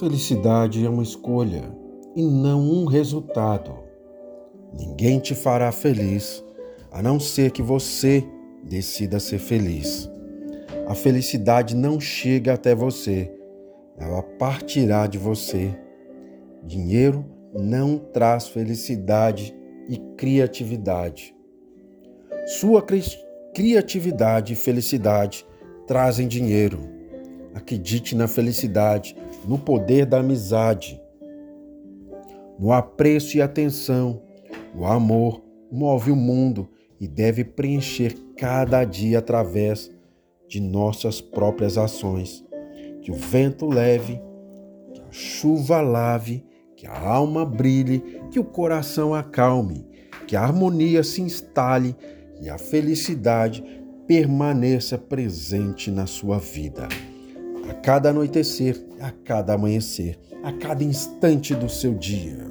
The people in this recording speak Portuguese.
Felicidade é uma escolha e não um resultado. Ninguém te fará feliz a não ser que você decida ser feliz. A felicidade não chega até você, ela partirá de você. Dinheiro não traz felicidade e criatividade. Sua cri criatividade e felicidade trazem dinheiro. Acredite na felicidade, no poder da amizade, no apreço e atenção. O amor move o mundo e deve preencher cada dia através de nossas próprias ações. Que o vento leve, que a chuva lave, que a alma brilhe, que o coração acalme, que a harmonia se instale e a felicidade permaneça presente na sua vida. Cada anoitecer, a cada amanhecer, a cada instante do seu dia.